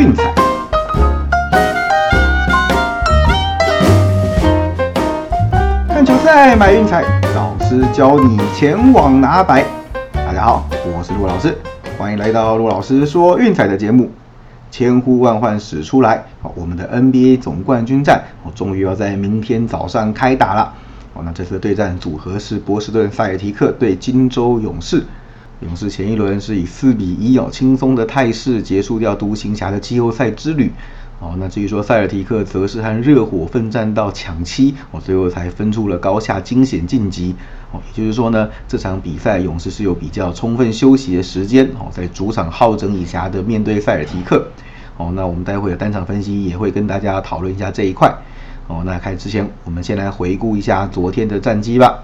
运彩。看球赛买运彩，老师教你前往拿白。大家好，我是陆老师，欢迎来到陆老师说运彩的节目。千呼万唤始出来，我们的 NBA 总冠军战，哦，终于要在明天早上开打了。哦，那这次的对战组合是波士顿塞尔提克对金州勇士。勇士前一轮是以四比一哦轻松的态势结束掉独行侠的季后赛之旅。哦，那至于说塞尔提克则是和热火奋战到抢七，哦，最后才分出了高下惊险晋级。哦，也就是说呢，这场比赛勇士是有比较充分休息的时间，哦，在主场好整以暇的面对塞尔提克。哦，那我们待会的单场分析也会跟大家讨论一下这一块。哦，那开始之前，我们先来回顾一下昨天的战绩吧。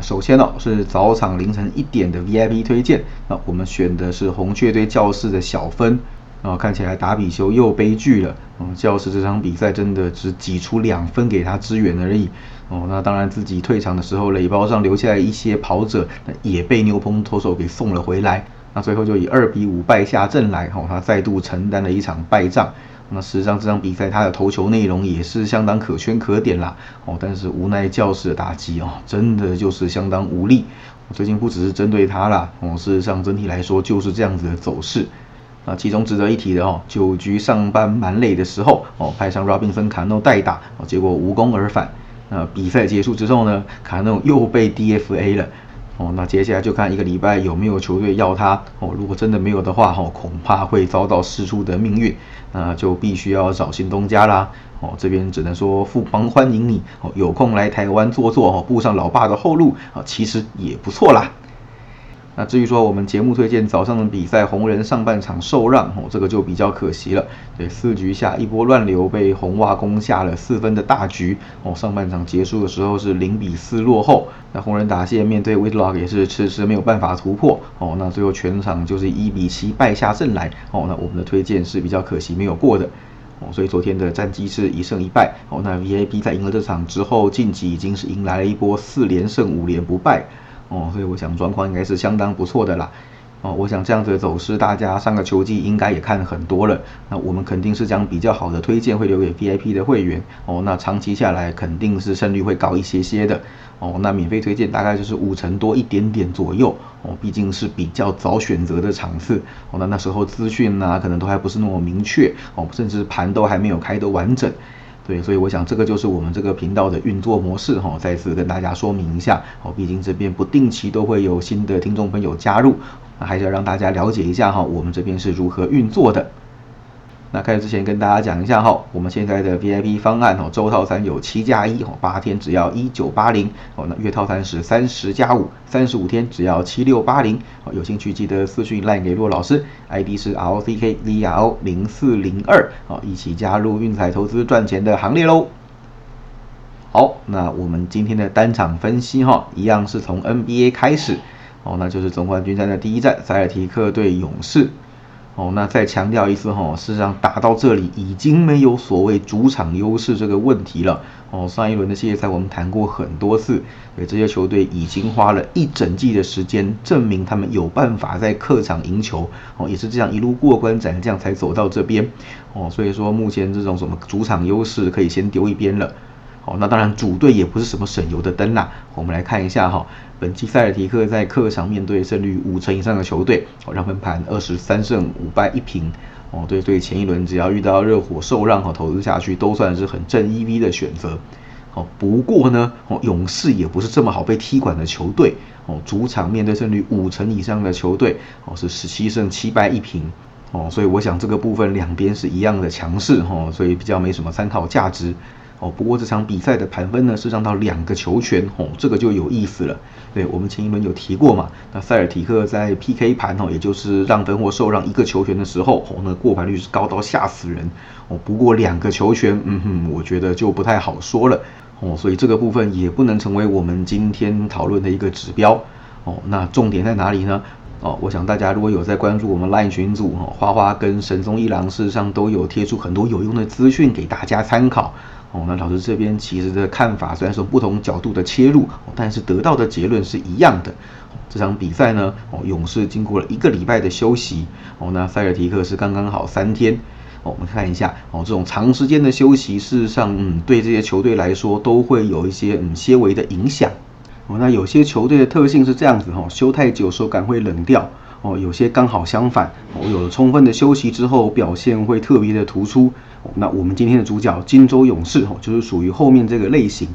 首先呢是早场凌晨一点的 VIP 推荐，那我们选的是红雀队教室的小分。啊，看起来达比修又悲剧了。哦，教室这场比赛真的只挤出两分给他支援而已。哦，那当然自己退场的时候，垒包上留下来一些跑者，那也被牛棚投手给送了回来。那最后就以二比五败下阵来。哦，他再度承担了一场败仗。那事实上这场比赛他的投球内容也是相当可圈可点啦。哦，但是无奈教室的打击哦，真的就是相当无力。最近不只是针对他啦。哦，事实上整体来说就是这样子的走势。啊，其中值得一提的哦，九局上半蛮累的时候哦，派上 Robinson 卡诺代打哦，结果无功而返。那比赛结束之后呢，卡诺又被 DFA 了哦，那接下来就看一个礼拜有没有球队要他。哦，如果真的没有的话哦，恐怕会遭到失出的命运，那就必须要找新东家啦。哦，这边只能说富邦欢迎你。哦，有空来台湾坐坐哦，步上老爸的后路。啊，其实也不错啦。那至于说我们节目推荐早上的比赛，红人上半场受让哦，这个就比较可惜了。对，四局下一波乱流被红袜攻下了四分的大局哦。上半场结束的时候是零比四落后，那红人打线面对 Whitlock 也是迟迟没有办法突破哦。那最后全场就是一比七败下阵来哦。那我们的推荐是比较可惜没有过的哦。所以昨天的战绩是一胜一败哦。那 VIP 在赢了这场之后，晋级已经是迎来了一波四连胜五连不败。哦，所以我想状况应该是相当不错的啦。哦，我想这样子的走势，大家上个秋季应该也看很多了。那我们肯定是将比较好的推荐会留给 VIP 的会员。哦，那长期下来肯定是胜率会高一些些的。哦，那免费推荐大概就是五成多一点点左右。哦，毕竟是比较早选择的场次。哦，那那时候资讯呢，可能都还不是那么明确。哦，甚至盘都还没有开得完整。对，所以我想这个就是我们这个频道的运作模式哈，再次跟大家说明一下哦。毕竟这边不定期都会有新的听众朋友加入，还是要让大家了解一下哈，我们这边是如何运作的。那开始之前跟大家讲一下哈，我们现在的 VIP 方案哦，周套餐有七加一哦，八天只要一九八零哦，那月套餐是三十加五，三十五天只要七六八零哦，有兴趣记得私讯 line 给骆老师，ID 是 R O C K V R O 零四零二哦，一起加入运彩投资赚钱的行列喽。好，那我们今天的单场分析哈，一样是从 NBA 开始哦，那就是总冠军战的第一战，塞尔提克对勇士。哦，那再强调一次哈，事实上打到这里已经没有所谓主场优势这个问题了。哦，上一轮的系列赛我们谈过很多次，对这些球队已经花了一整季的时间证明他们有办法在客场赢球。哦，也是这样一路过关斩将才走到这边。哦，所以说目前这种什么主场优势可以先丢一边了。哦，那当然主队也不是什么省油的灯啦。我们来看一下哈。本期塞尔提克在客场面对胜率五成以上的球队，哦，让分盘二十三胜五败一平，哦，对对，前一轮只要遇到热火受让和投资下去，都算是很正 EV 的选择。哦，不过呢，哦，勇士也不是这么好被踢馆的球队，哦，主场面对胜率五成以上的球队，哦，是十七胜七败一平，哦，所以我想这个部分两边是一样的强势，哈，所以比较没什么参考价值。哦，不过这场比赛的盘分呢是让到两个球权，哦，这个就有意思了。对我们前一轮有提过嘛，那塞尔提克在 PK 盘哦，也就是让分或受让一个球权的时候，哦，那过盘率是高到吓死人。哦，不过两个球权，嗯哼，我觉得就不太好说了。哦，所以这个部分也不能成为我们今天讨论的一个指标。哦，那重点在哪里呢？哦，我想大家如果有在关注我们 LINE 群组哦，花花跟神宗一郎事实上都有贴出很多有用的资讯给大家参考。哦，那老师这边其实的看法虽然说不同角度的切入，但是得到的结论是一样的。这场比赛呢，哦，勇士经过了一个礼拜的休息，哦，那塞尔提克是刚刚好三天。哦，我们看一下，哦，这种长时间的休息，事实上，嗯，对这些球队来说都会有一些嗯些微的影响。哦，那有些球队的特性是这样子，哈，休太久手感会冷掉。哦，有些刚好相反，哦，有了充分的休息之后，表现会特别的突出。那我们今天的主角金州勇士，哦，就是属于后面这个类型。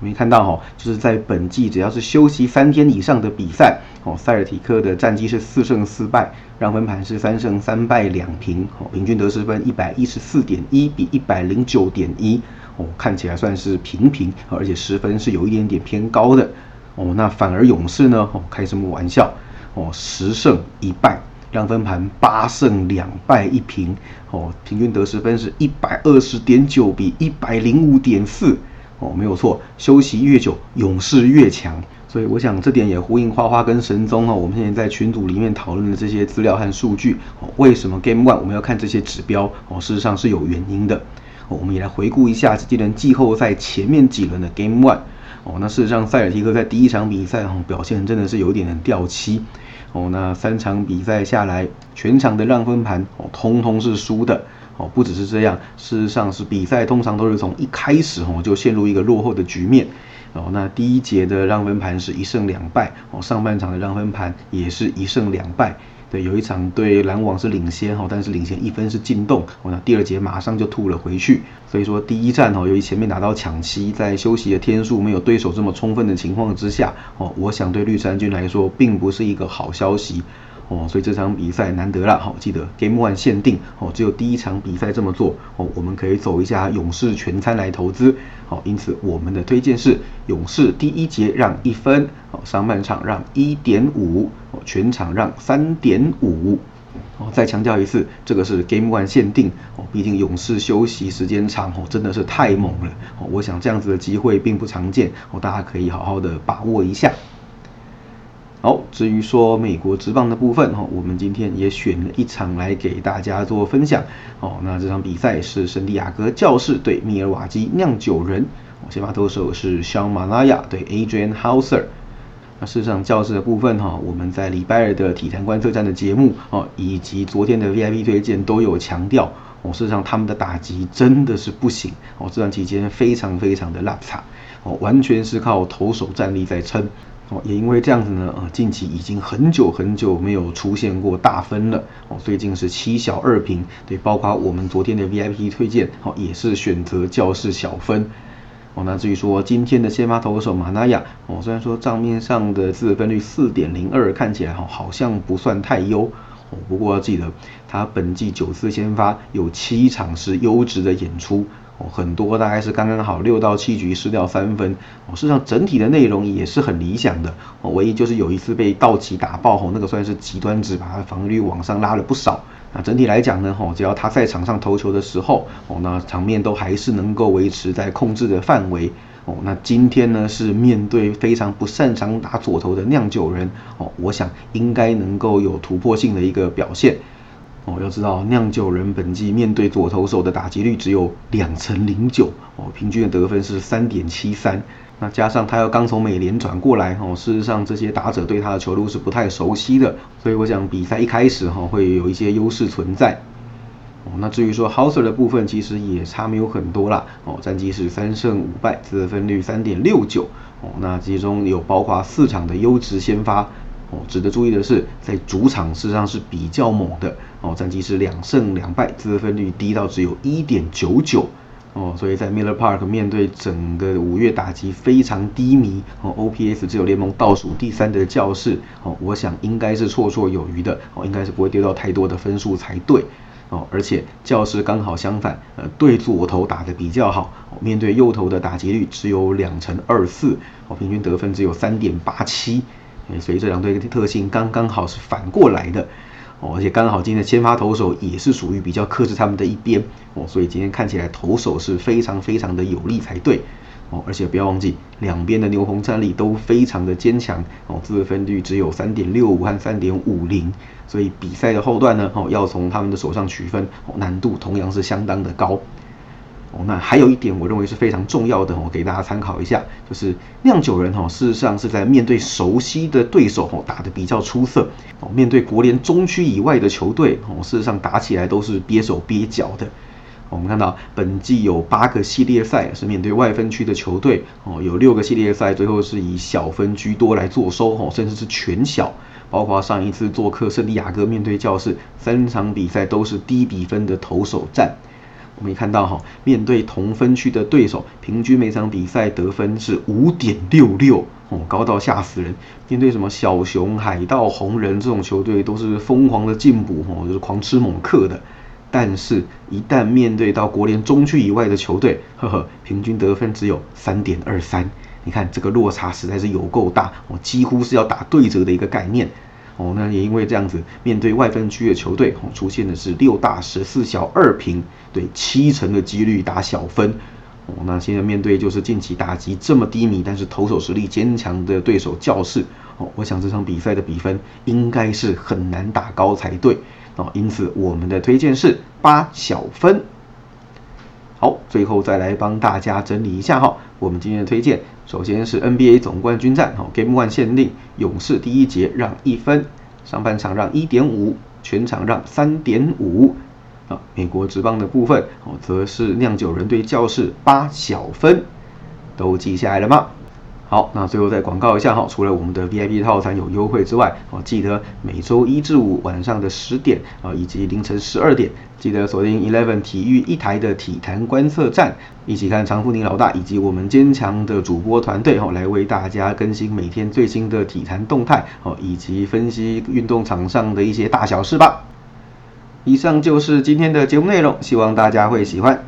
我们看到哈，就是在本季只要是休息三天以上的比赛，哦，塞尔提克的战绩是四胜四败，让分盘是三胜三败两平，哦，平均得失分一百一十四点一比一百零九点一，哦，看起来算是平平，而且十分是有一点点偏高的，哦，那反而勇士呢，哦，开什么玩笑，哦，十胜一败，让分盘八胜两败一平，哦，平均得失分是一百二十点九比一百零五点四。哦，没有错，休息越久，勇士越强。所以我想这点也呼应花花跟神宗哦，我们现在在群组里面讨论的这些资料和数据哦，为什么 Game One 我们要看这些指标哦？事实上是有原因的。我们也来回顾一下今年季后赛前面几轮的 Game One 哦。那事实上塞尔提克在第一场比赛哦表现真的是有点点掉漆哦。那三场比赛下来，全场的让分盘哦，通通是输的。哦，不只是这样，事实上是比赛通常都是从一开始哦就陷入一个落后的局面。哦，那第一节的让分盘是一胜两败，哦，上半场的让分盘也是一胜两败。对，有一场对篮网是领先哈，但是领先一分是进洞，我，那第二节马上就吐了回去。所以说第一战哦，由于前面拿到抢七，在休息的天数没有对手这么充分的情况之下，哦，我想对绿衫军来说并不是一个好消息。哦，所以这场比赛难得了，好，记得 Game One 限定哦，只有第一场比赛这么做哦，我们可以走一下勇士全餐来投资，好，因此我们的推荐是勇士第一节让一分，哦，上半场让一点五，全场让三点五，哦，再强调一次，这个是 Game One 限定哦，毕竟勇士休息时间长哦，真的是太猛了哦，我想这样子的机会并不常见哦，大家可以好好的把握一下。好，至于说美国职棒的部分哈，我们今天也选了一场来给大家做分享。哦，那这场比赛是圣地亚哥教士对密尔瓦基酿酒人，先发投手是肖马拉亚对 Adrian Hauser。那事实上教士的部分哈，我们在礼拜二的体坛观测站的节目哦，以及昨天的 VIP 推荐都有强调，哦，事实上他们的打击真的是不行，哦，这段期间非常非常的拉差，哦，完全是靠投手战力在撑。哦，也因为这样子呢，呃，近期已经很久很久没有出现过大分了。哦，最近是七小二平，对，包括我们昨天的 VIP 推荐，哦，也是选择教室小分。那至于说今天的先发投手马纳亚，哦，虽然说账面上的自分率四点零二，看起来哈好像不算太优，哦，不过要记得他本季九次先发有七场是优质的演出。哦，很多大概是刚刚好六到七局失掉三分，哦，事实上整体的内容也是很理想的，哦，唯一就是有一次被道奇打爆，吼，那个算是极端值，把他防御率往上拉了不少。那整体来讲呢，吼，只要他在场上投球的时候，哦，那场面都还是能够维持在控制的范围，哦，那今天呢是面对非常不擅长打左投的酿酒人，哦，我想应该能够有突破性的一个表现。哦，要知道酿酒人本季面对左投手的打击率只有两成零九，哦，平均的得分是三点七三。那加上他又刚从美联转过来，哦，事实上这些打者对他的球路是不太熟悉的，所以我想比赛一开始哈会有一些优势存在。哦，那至于说 Hauser 的部分，其实也差没有很多啦。哦，战绩是三胜五败，得分率三点六九。哦，那其中有包括四场的优质先发。哦，值得注意的是，在主场事实上是比较猛的哦，战绩是两胜两败，得分率低到只有一点九九哦，所以在 Miller Park 面对整个五月打击非常低迷哦，OPS 只有联盟倒数第三的教室哦，我想应该是绰绰有余的哦，应该是不会丢到太多的分数才对哦，而且教室刚好相反，呃，对左投打得比较好，哦面对右投的打击率只有两成二四哦，平均得分只有三点八七。所以这两队的特性刚刚好是反过来的哦，而且刚好今天的先发投手也是属于比较克制他们的一边哦，所以今天看起来投手是非常非常的有力才对哦，而且不要忘记，两边的牛棚战力都非常的坚强哦，自分率只有三点六五和三点五零，所以比赛的后段呢，哦，要从他们的手上取分，哦，难度同样是相当的高。哦，那还有一点，我认为是非常重要的，我，给大家参考一下，就是酿酒人哈，事实上是在面对熟悉的对手，哦，打得比较出色，哦，面对国联中区以外的球队，哦，事实上打起来都是憋手憋脚的。我们看到本季有八个系列赛是面对外分区的球队，哦，有六个系列赛最后是以小分居多来做收，哦，甚至是全小，包括上一次做客圣地亚哥面对教士，三场比赛都是低比分的投手战。我们也看到哈，面对同分区的对手，平均每场比赛得分是五点六六哦，高到吓死人。面对什么小熊、海盗、红人这种球队，都是疯狂的进补哦，就是狂吃猛克的。但是，一旦面对到国联中区以外的球队，呵呵，平均得分只有三点二三。你看这个落差实在是有够大我，几乎是要打对折的一个概念。哦，那也因为这样子，面对外分区的球队，哦，出现的是六大十四小二平，对七成的几率打小分。哦，那现在面对就是近期打击这么低迷，但是投手实力坚强的对手教室，哦，我想这场比赛的比分应该是很难打高才对。哦，因此我们的推荐是八小分。好，最后再来帮大家整理一下哈，我们今天的推荐，首先是 NBA 总冠军战，哈，Game One 限定，勇士第一节让一分，上半场让一点五，全场让三点五，啊，美国职棒的部分，哦，则是酿酒人对教室八小分，都记下来了吗？好，那最后再广告一下哈，除了我们的 VIP 套餐有优惠之外，哦，记得每周一至五晚上的十点啊，以及凌晨十二点，记得锁定 Eleven 体育一台的体坛观测站，一起看常富宁老大以及我们坚强的主播团队哦，来为大家更新每天最新的体坛动态哦，以及分析运动场上的一些大小事吧。以上就是今天的节目内容，希望大家会喜欢。